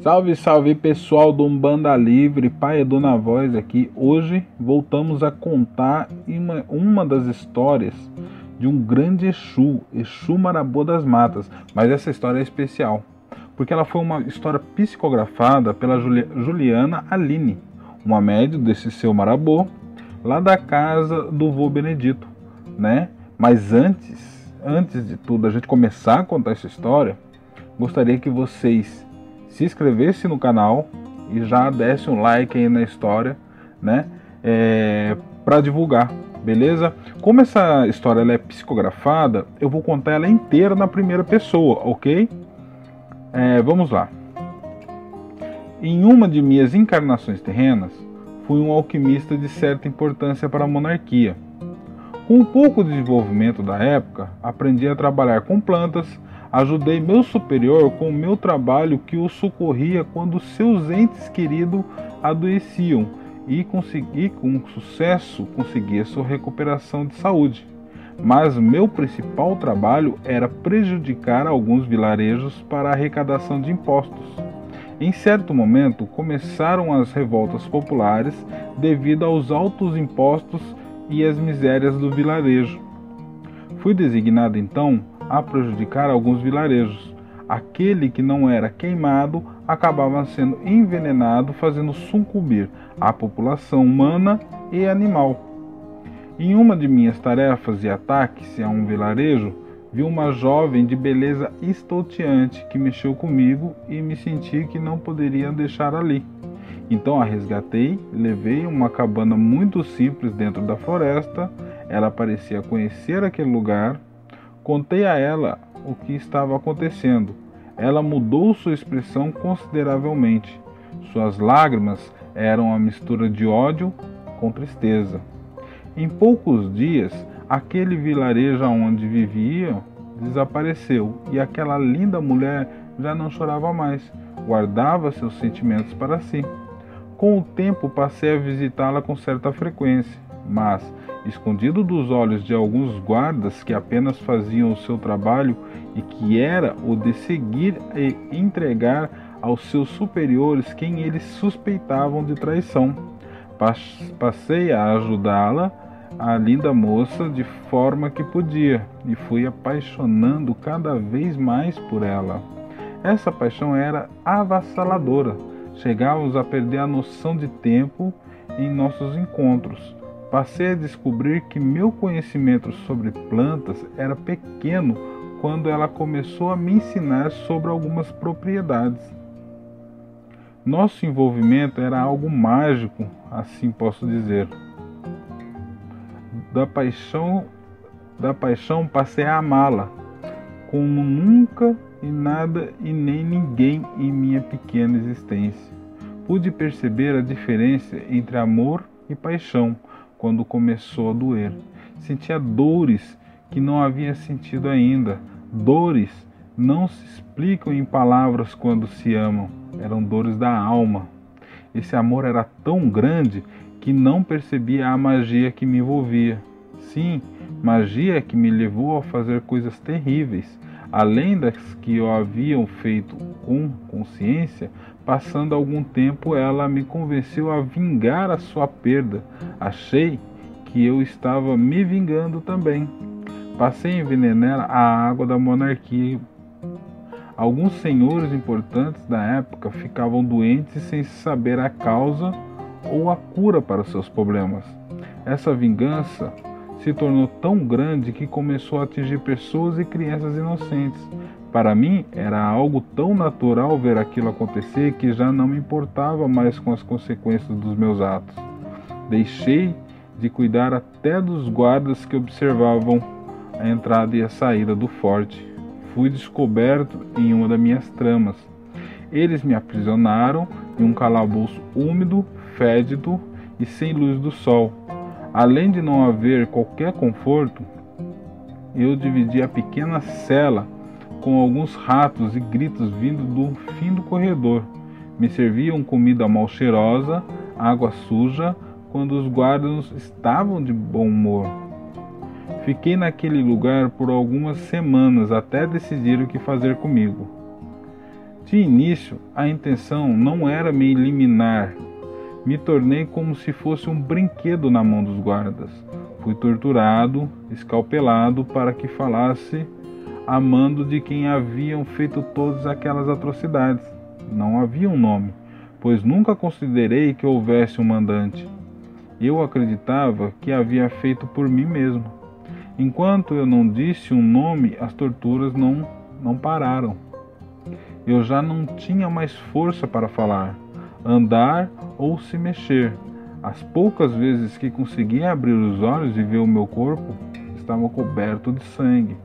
Salve, salve pessoal do Umbanda Livre, Pai Edu na voz aqui. Hoje voltamos a contar uma, uma das histórias de um grande Exu, Exu Marabô das Matas. Mas essa história é especial, porque ela foi uma história psicografada pela Juliana Aline, uma médium desse seu Marabô, lá da casa do vô Benedito, né? Mas antes, antes de tudo, a gente começar a contar essa história, gostaria que vocês se inscrevessem no canal e já desse um like aí na história, né? É, para divulgar, beleza? Como essa história é psicografada, eu vou contar ela inteira na primeira pessoa, ok? É, vamos lá. Em uma de minhas encarnações terrenas, fui um alquimista de certa importância para a monarquia. Com um pouco de desenvolvimento da época, aprendi a trabalhar com plantas, ajudei meu superior com o meu trabalho que o socorria quando seus entes queridos adoeciam e consegui com sucesso conseguir sua recuperação de saúde. Mas meu principal trabalho era prejudicar alguns vilarejos para a arrecadação de impostos. Em certo momento começaram as revoltas populares devido aos altos impostos e as misérias do vilarejo. Fui designado então a prejudicar alguns vilarejos. Aquele que não era queimado acabava sendo envenenado, fazendo sucumbir a população humana e animal. Em uma de minhas tarefas de ataques a um vilarejo, vi uma jovem de beleza estonteante que mexeu comigo e me senti que não poderia deixar ali. Então a resgatei, levei uma cabana muito simples dentro da floresta. Ela parecia conhecer aquele lugar. Contei a ela o que estava acontecendo. Ela mudou sua expressão consideravelmente. Suas lágrimas eram uma mistura de ódio com tristeza. Em poucos dias, aquele vilarejo onde viviam desapareceu e aquela linda mulher já não chorava mais, guardava seus sentimentos para si. Com o tempo passei a visitá-la com certa frequência, mas, escondido dos olhos de alguns guardas que apenas faziam o seu trabalho e que era o de seguir e entregar aos seus superiores quem eles suspeitavam de traição. Passei a ajudá-la a linda moça de forma que podia e fui apaixonando cada vez mais por ela. Essa paixão era avassaladora. Chegávamos a perder a noção de tempo em nossos encontros. Passei a descobrir que meu conhecimento sobre plantas era pequeno quando ela começou a me ensinar sobre algumas propriedades. Nosso envolvimento era algo mágico, assim posso dizer da paixão, da paixão passei a amá-la, como nunca e nada e nem ninguém em minha pequena existência. Pude perceber a diferença entre amor e paixão quando começou a doer. Sentia dores que não havia sentido ainda. Dores não se explicam em palavras quando se amam, eram dores da alma. Esse amor era tão grande que não percebia a magia que me envolvia. Sim, magia que me levou a fazer coisas terríveis, além das que eu haviam feito com consciência. Passando algum tempo, ela me convenceu a vingar a sua perda. Achei que eu estava me vingando também. Passei a envenenar a água da monarquia. Alguns senhores importantes da época ficavam doentes sem saber a causa ou a cura para seus problemas. Essa vingança se tornou tão grande que começou a atingir pessoas e crianças inocentes. Para mim, era algo tão natural ver aquilo acontecer que já não me importava mais com as consequências dos meus atos. Deixei de cuidar até dos guardas que observavam a entrada e a saída do forte. Fui descoberto em uma das minhas tramas. Eles me aprisionaram em um calabouço úmido fédido e sem luz do sol. Além de não haver qualquer conforto, eu dividi a pequena cela com alguns ratos e gritos vindo do fim do corredor. Me serviam comida mal cheirosa, água suja, quando os guardas estavam de bom humor. Fiquei naquele lugar por algumas semanas até decidir o que fazer comigo. De início, a intenção não era me eliminar. Me tornei como se fosse um brinquedo na mão dos guardas. Fui torturado, escalpelado para que falasse amando de quem haviam feito todas aquelas atrocidades. Não havia um nome, pois nunca considerei que houvesse um mandante. Eu acreditava que havia feito por mim mesmo. Enquanto eu não disse um nome, as torturas não, não pararam. Eu já não tinha mais força para falar, andar ou se mexer. As poucas vezes que conseguia abrir os olhos e ver o meu corpo, estava coberto de sangue.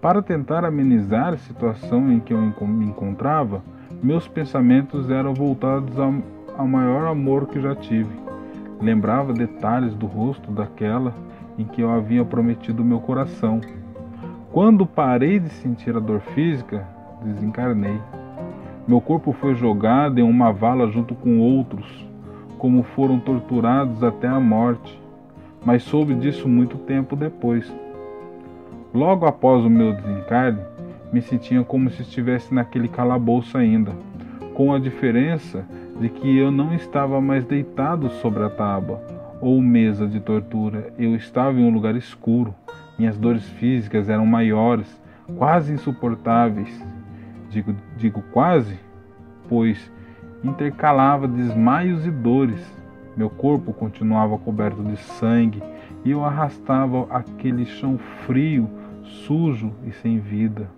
Para tentar amenizar a situação em que eu me encontrava, meus pensamentos eram voltados ao maior amor que já tive. Lembrava detalhes do rosto daquela em que eu havia prometido meu coração. Quando parei de sentir a dor física, desencarnei. Meu corpo foi jogado em uma vala junto com outros, como foram torturados até a morte, mas soube disso muito tempo depois. Logo após o meu desencarne, me sentia como se estivesse naquele calabouço ainda, com a diferença de que eu não estava mais deitado sobre a tábua ou mesa de tortura, eu estava em um lugar escuro. Minhas dores físicas eram maiores, quase insuportáveis, Digo, digo quase, pois intercalava desmaios e dores. Meu corpo continuava coberto de sangue e eu arrastava aquele chão frio, sujo e sem vida.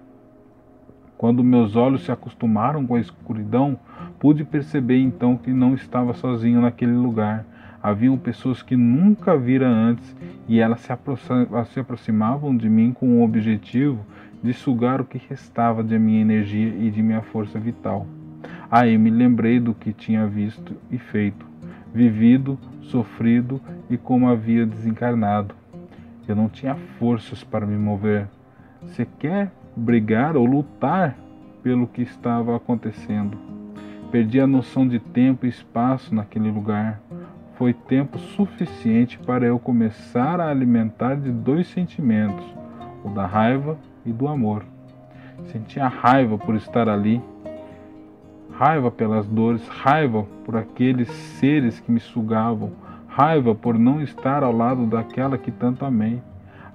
Quando meus olhos se acostumaram com a escuridão, pude perceber então que não estava sozinho naquele lugar. Haviam pessoas que nunca vira antes e elas se aproximavam de mim com o objetivo de sugar o que restava de minha energia e de minha força vital. Aí me lembrei do que tinha visto e feito, vivido, sofrido e como havia desencarnado. Eu não tinha forças para me mover, sequer brigar ou lutar pelo que estava acontecendo. Perdi a noção de tempo e espaço naquele lugar. Foi tempo suficiente para eu começar a alimentar de dois sentimentos, o da raiva e do amor. Sentia raiva por estar ali, raiva pelas dores, raiva por aqueles seres que me sugavam, raiva por não estar ao lado daquela que tanto amei.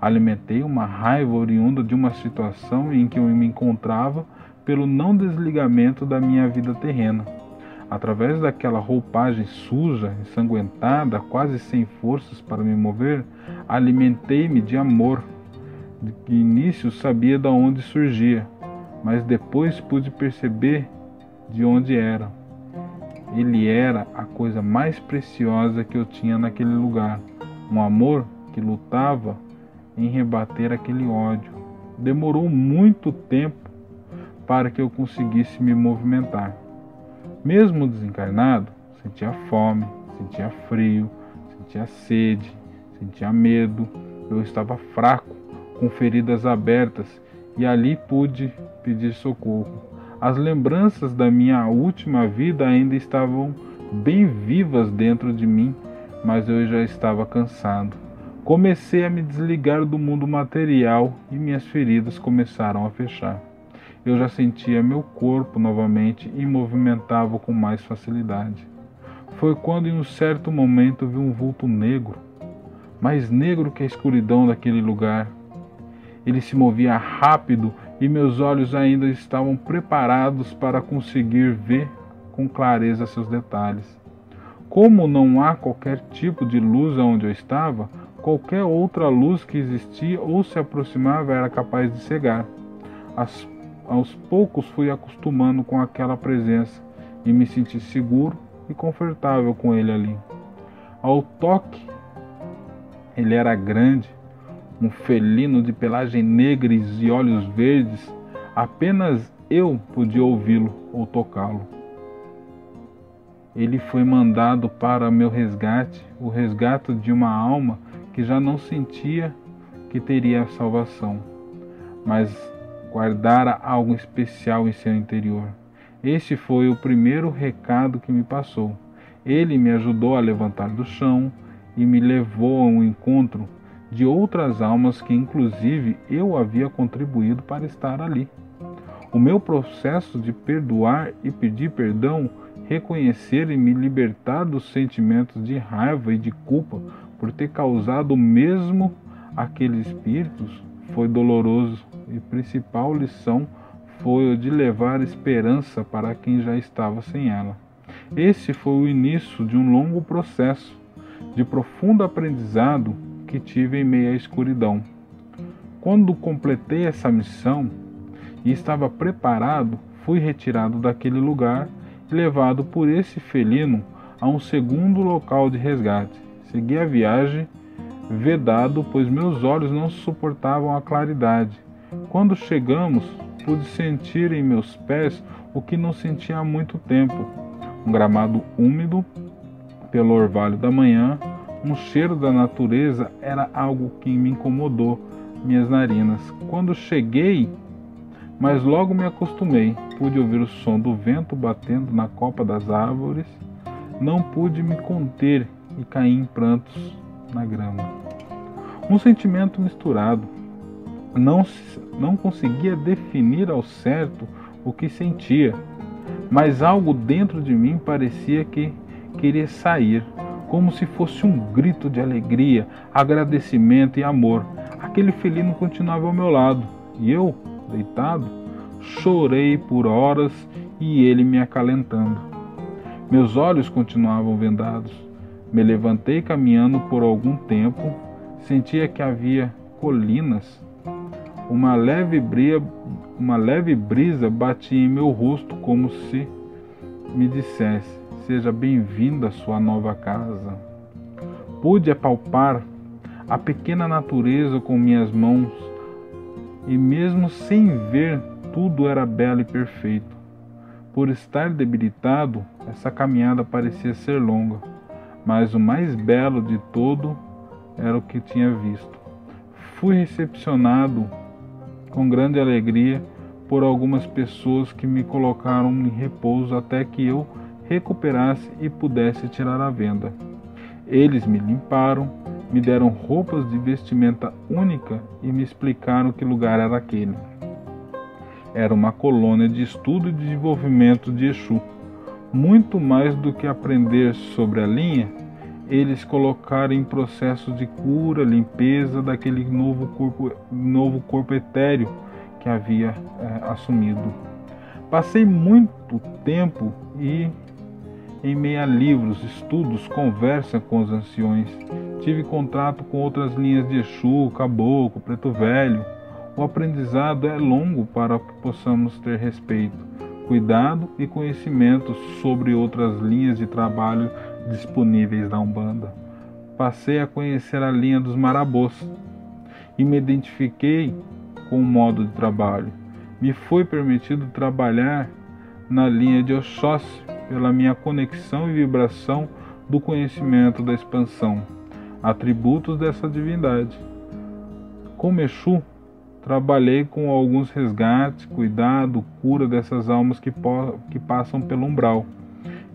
Alimentei uma raiva oriunda de uma situação em que eu me encontrava pelo não desligamento da minha vida terrena. Através daquela roupagem suja, ensanguentada, quase sem forças para me mover, alimentei-me de amor, de início sabia de onde surgia, mas depois pude perceber de onde era. Ele era a coisa mais preciosa que eu tinha naquele lugar, um amor que lutava em rebater aquele ódio. Demorou muito tempo para que eu conseguisse me movimentar. Mesmo desencarnado, sentia fome, sentia frio, sentia sede, sentia medo, eu estava fraco com feridas abertas, e ali pude pedir socorro. As lembranças da minha última vida ainda estavam bem vivas dentro de mim, mas eu já estava cansado. Comecei a me desligar do mundo material e minhas feridas começaram a fechar. Eu já sentia meu corpo novamente e movimentava com mais facilidade. Foi quando, em um certo momento, vi um vulto negro, mais negro que a escuridão daquele lugar, ele se movia rápido e meus olhos ainda estavam preparados para conseguir ver com clareza seus detalhes. Como não há qualquer tipo de luz onde eu estava, qualquer outra luz que existia ou se aproximava era capaz de cegar. As, aos poucos fui acostumando com aquela presença e me senti seguro e confortável com ele ali. Ao toque, ele era grande, um felino de pelagem negra e olhos verdes, apenas eu podia ouvi-lo ou tocá-lo. Ele foi mandado para meu resgate, o resgate de uma alma que já não sentia que teria salvação, mas guardara algo especial em seu interior. Este foi o primeiro recado que me passou. Ele me ajudou a levantar do chão e me levou a um encontro de outras almas que, inclusive, eu havia contribuído para estar ali. O meu processo de perdoar e pedir perdão, reconhecer e me libertar dos sentimentos de raiva e de culpa por ter causado mesmo aqueles espíritos foi doloroso e principal lição foi o de levar esperança para quem já estava sem ela. Esse foi o início de um longo processo de profundo aprendizado que tive em meio à escuridão. Quando completei essa missão e estava preparado, fui retirado daquele lugar e levado por esse felino a um segundo local de resgate. Segui a viagem vedado, pois meus olhos não suportavam a claridade. Quando chegamos, pude sentir em meus pés o que não sentia há muito tempo: um gramado úmido pelo orvalho da manhã, um cheiro da natureza era algo que me incomodou minhas narinas. Quando cheguei, mas logo me acostumei, pude ouvir o som do vento batendo na copa das árvores, não pude me conter e caí em prantos na grama. Um sentimento misturado. Não, não conseguia definir ao certo o que sentia, mas algo dentro de mim parecia que queria sair, como se fosse um grito de alegria, agradecimento e amor. Aquele felino continuava ao meu lado e eu, deitado, chorei por horas e ele me acalentando. Meus olhos continuavam vendados. Me levantei caminhando por algum tempo, sentia que havia colinas. Uma leve, bria, uma leve brisa batia em meu rosto como se me dissesse: Seja bem-vindo à sua nova casa. Pude apalpar a pequena natureza com minhas mãos e, mesmo sem ver, tudo era belo e perfeito. Por estar debilitado, essa caminhada parecia ser longa mas o mais belo de todo era o que tinha visto. Fui recepcionado com grande alegria por algumas pessoas que me colocaram em repouso até que eu recuperasse e pudesse tirar a venda. Eles me limparam, me deram roupas de vestimenta única e me explicaram que lugar era aquele. Era uma colônia de estudo e desenvolvimento de Exu muito mais do que aprender sobre a linha, eles colocaram em processo de cura, limpeza daquele novo corpo, novo corpo etéreo que havia é, assumido. Passei muito tempo e em meio a livros, estudos, conversa com os anciões. Tive contato com outras linhas de Exu, Caboclo, Preto Velho. O aprendizado é longo para que possamos ter respeito cuidado e conhecimento sobre outras linhas de trabalho disponíveis na Umbanda. Passei a conhecer a linha dos marabôs e me identifiquei com o modo de trabalho. Me foi permitido trabalhar na linha de Oxóssi pela minha conexão e vibração do conhecimento da expansão, atributos dessa divindade. Como Exu, Trabalhei com alguns resgates, cuidado, cura dessas almas que, que passam pelo umbral.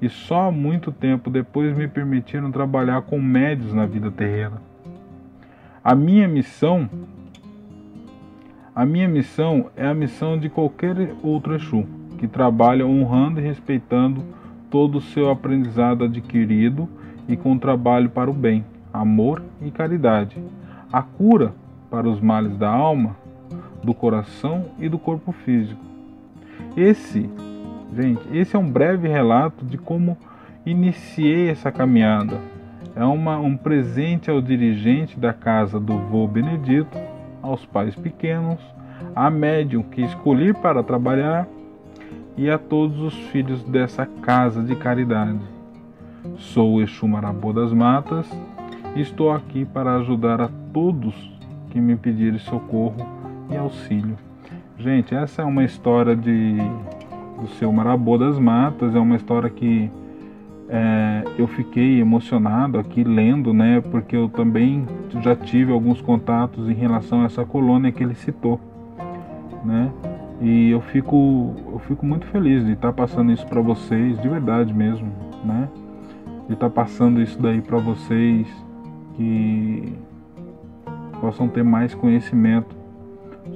E só muito tempo depois me permitiram trabalhar com médios na vida terrena. A minha missão a minha missão é a missão de qualquer outro Exu, que trabalha honrando e respeitando todo o seu aprendizado adquirido e com trabalho para o bem, amor e caridade. A cura para os males da alma do coração e do corpo físico. Esse, gente, esse é um breve relato de como iniciei essa caminhada. É uma, um presente ao dirigente da casa do vô Benedito, aos pais pequenos, à médium que escolhi para trabalhar e a todos os filhos dessa casa de caridade. Sou o Exu Marabô das Matas e estou aqui para ajudar a todos que me pedirem socorro e auxílio. Gente, essa é uma história de do seu Marabô das Matas, é uma história que é, eu fiquei emocionado aqui lendo, né? Porque eu também já tive alguns contatos em relação a essa colônia que ele citou, né? E eu fico, eu fico muito feliz de estar tá passando isso para vocês, de verdade mesmo, né? De estar tá passando isso daí para vocês que possam ter mais conhecimento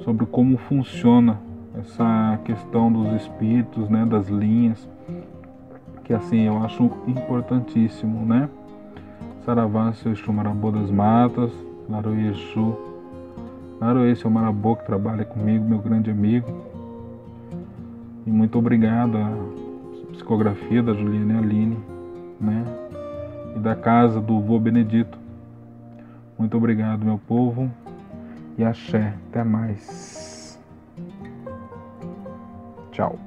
sobre como funciona essa questão dos espíritos, né, das linhas, que assim eu acho importantíssimo, né? Saravá, seu Exu das Matas, Laroie Exu, Laroie, seu Marabô que trabalha comigo, meu grande amigo. E muito obrigado à psicografia da Juliane Aline, né? E da casa do vô Benedito. Muito obrigado, meu povo. E axé. Até mais. Tchau.